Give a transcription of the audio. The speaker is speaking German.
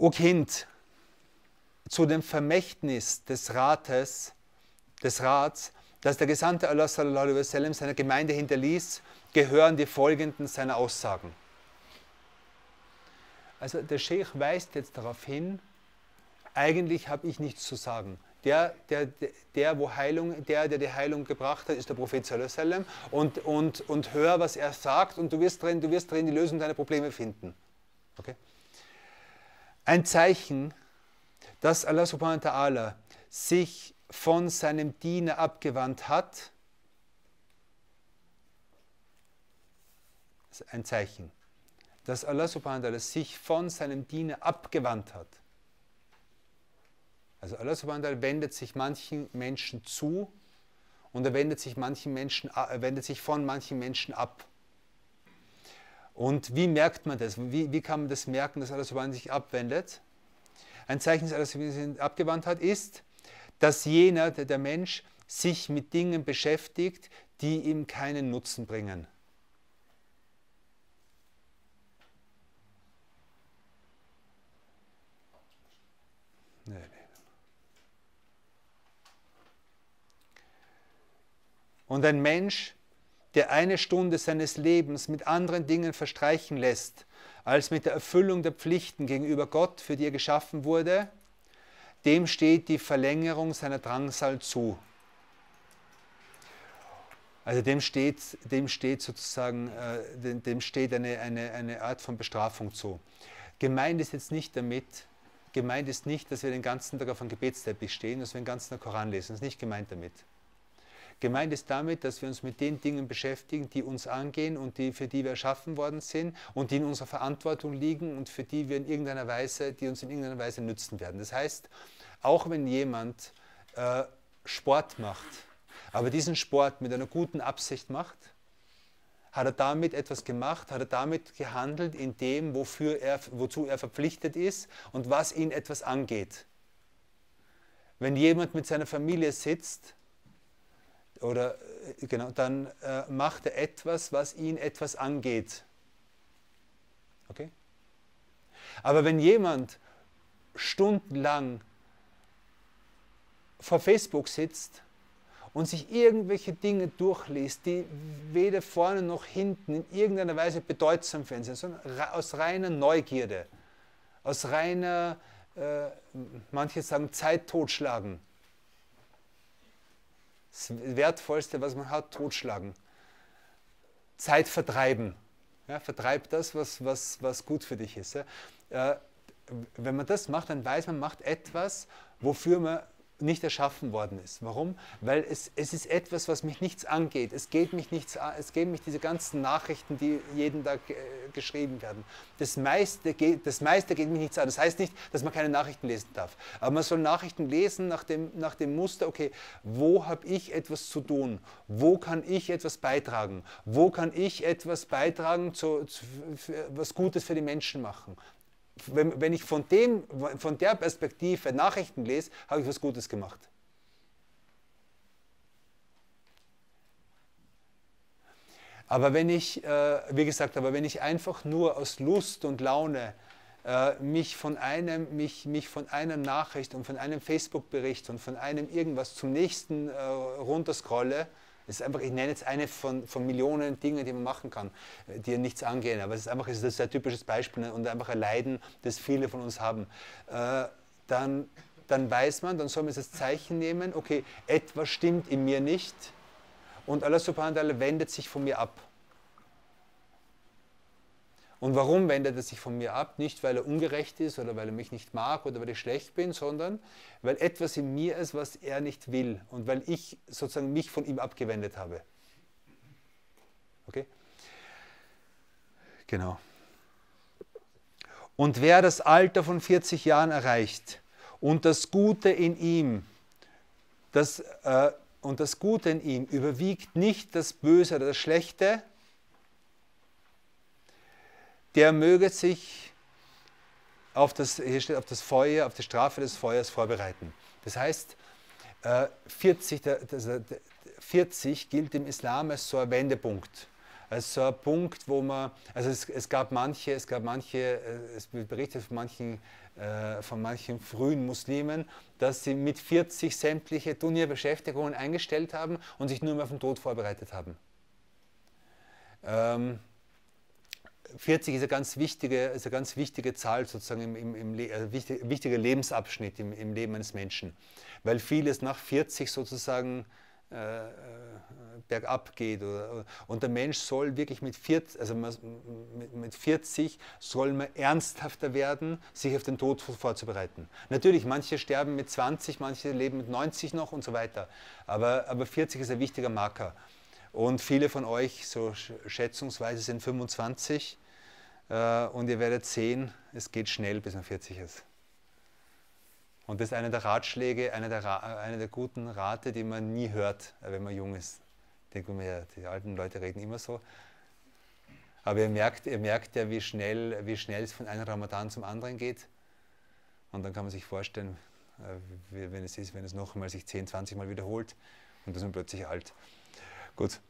O Kind, zu dem Vermächtnis des Rates, des Rats, das der Gesandte Allah sallallahu alaihi wasallam seiner Gemeinde hinterließ, gehören die folgenden seiner Aussagen. Also der Sheikh weist jetzt darauf hin, eigentlich habe ich nichts zu sagen. Der, der, der, wo Heilung, der, der die Heilung gebracht hat, ist der Prophet sallam und, und, und hör, was er sagt und du wirst drin, du wirst drin die Lösung deiner Probleme finden. Okay? Ein Zeichen, dass Allah subhanahu wa ta'ala sich von seinem Diener abgewandt hat, ein Zeichen, dass Allah subhanahu wa ta'ala sich von seinem Diener abgewandt hat. Also Allah subhanahu wa ta'ala wendet sich manchen Menschen zu und er wendet sich, manchen Menschen, er wendet sich von manchen Menschen ab. Und wie merkt man das? Wie, wie kann man das merken, dass Allah sich abwendet? Ein Zeichen, dass Allah sich abgewandt hat, ist, dass jener, der Mensch, sich mit Dingen beschäftigt, die ihm keinen Nutzen bringen. Nee, nee. Und ein Mensch, der eine Stunde seines Lebens mit anderen Dingen verstreichen lässt, als mit der Erfüllung der Pflichten gegenüber Gott, für die er geschaffen wurde, dem steht die Verlängerung seiner Drangsal zu. Also dem steht, dem steht sozusagen, äh, dem, steht eine, eine, eine Art von Bestrafung zu. Gemeint ist jetzt nicht damit, gemeint ist nicht, dass wir den ganzen Tag auf einem Gebetsteppich stehen, dass wir den ganzen Tag Koran lesen. Das ist nicht gemeint damit. Gemeint ist damit, dass wir uns mit den Dingen beschäftigen, die uns angehen und die, für die wir erschaffen worden sind und die in unserer Verantwortung liegen und für die wir in irgendeiner Weise, die uns in irgendeiner Weise nützen werden. Das heißt, auch wenn jemand äh, Sport macht, aber diesen Sport mit einer guten Absicht macht, hat er damit etwas gemacht, hat er damit gehandelt in dem, wofür er, wozu er verpflichtet ist und was ihn etwas angeht. Wenn jemand mit seiner Familie sitzt oder äh, genau, dann äh, macht er etwas, was ihn etwas angeht. Okay? Aber wenn jemand stundenlang vor Facebook sitzt und sich irgendwelche Dinge durchliest, die weder vorne noch hinten in irgendeiner Weise bedeutsam für ihn sind, sondern aus reiner Neugierde, aus reiner, äh, manche sagen Zeit totschlagen, das Wertvollste, was man hat, totschlagen. Zeit vertreiben. Ja, vertreib das, was, was, was gut für dich ist. Ja. Äh, wenn man das macht, dann weiß man, man macht etwas, wofür man nicht erschaffen worden ist. Warum? Weil es, es ist etwas, was mich nichts angeht. Es geht mich nichts an, es gehen mich diese ganzen Nachrichten, die jeden Tag äh, geschrieben werden. Das meiste, geht, das meiste geht mich nichts an. Das heißt nicht, dass man keine Nachrichten lesen darf. Aber man soll Nachrichten lesen nach dem, nach dem Muster, okay, wo habe ich etwas zu tun? Wo kann ich etwas beitragen? Wo kann ich etwas beitragen, zu, zu, was Gutes für die Menschen machen? Wenn, wenn ich von, dem, von der Perspektive Nachrichten lese, habe ich was Gutes gemacht. Aber wenn ich, äh, wie gesagt, aber wenn ich einfach nur aus Lust und Laune äh, mich, von einem, mich, mich von einer Nachricht und von einem Facebook-Bericht und von einem irgendwas zum nächsten äh, runterscrolle, das ist einfach, ich nenne jetzt eine von, von Millionen Dingen, die man machen kann, die nichts angehen. Aber es ist einfach es ist ein sehr typisches Beispiel und einfach ein Leiden, das viele von uns haben. Äh, dann, dann weiß man, dann soll man das Zeichen nehmen, okay, etwas stimmt in mir nicht und Allah subhanahu wa ta'ala wendet sich von mir ab. Und warum wendet er sich von mir ab? Nicht, weil er ungerecht ist oder weil er mich nicht mag oder weil ich schlecht bin, sondern weil etwas in mir ist, was er nicht will und weil ich sozusagen mich von ihm abgewendet habe. Okay? Genau. Und wer das Alter von 40 Jahren erreicht und das Gute in ihm, das, äh, und das Gute in ihm überwiegt nicht das Böse oder das Schlechte, der möge sich auf das, hier steht, auf das Feuer, auf die Strafe des Feuers vorbereiten. Das heißt, 40, 40 gilt im Islam als so ein Wendepunkt. als so ein Punkt, wo man, also es, es gab manche, es gab manche, äh, es wird berichtet von manchen, äh, von manchen frühen Muslimen, dass sie mit 40 sämtliche Turnierbeschäftigungen eingestellt haben und sich nur mehr auf den Tod vorbereitet haben. Ähm, 40 ist eine ganz wichtige, ist eine ganz wichtige Zahl, sozusagen im, im, im äh, wichtig, wichtiger Lebensabschnitt im, im Leben eines Menschen, weil vieles nach 40 sozusagen äh, äh, bergab geht. Oder, und der Mensch soll wirklich mit 40, also mit, mit 40 soll man ernsthafter werden, sich auf den Tod vorzubereiten. Natürlich, manche sterben mit 20, manche leben mit 90 noch und so weiter. Aber, aber 40 ist ein wichtiger Marker. Und viele von euch, so schätzungsweise, sind 25 äh, und ihr werdet sehen, es geht schnell, bis man 40 ist. Und das ist einer der Ratschläge, einer der, eine der guten Rate, die man nie hört, wenn man jung ist. Denke mir, die alten Leute reden immer so. Aber ihr merkt, ihr merkt ja, wie schnell, wie schnell es von einem Ramadan zum anderen geht. Und dann kann man sich vorstellen, äh, wenn es ist, wenn es noch einmal sich 10, 20 Mal wiederholt und dann man plötzlich alt. Gut.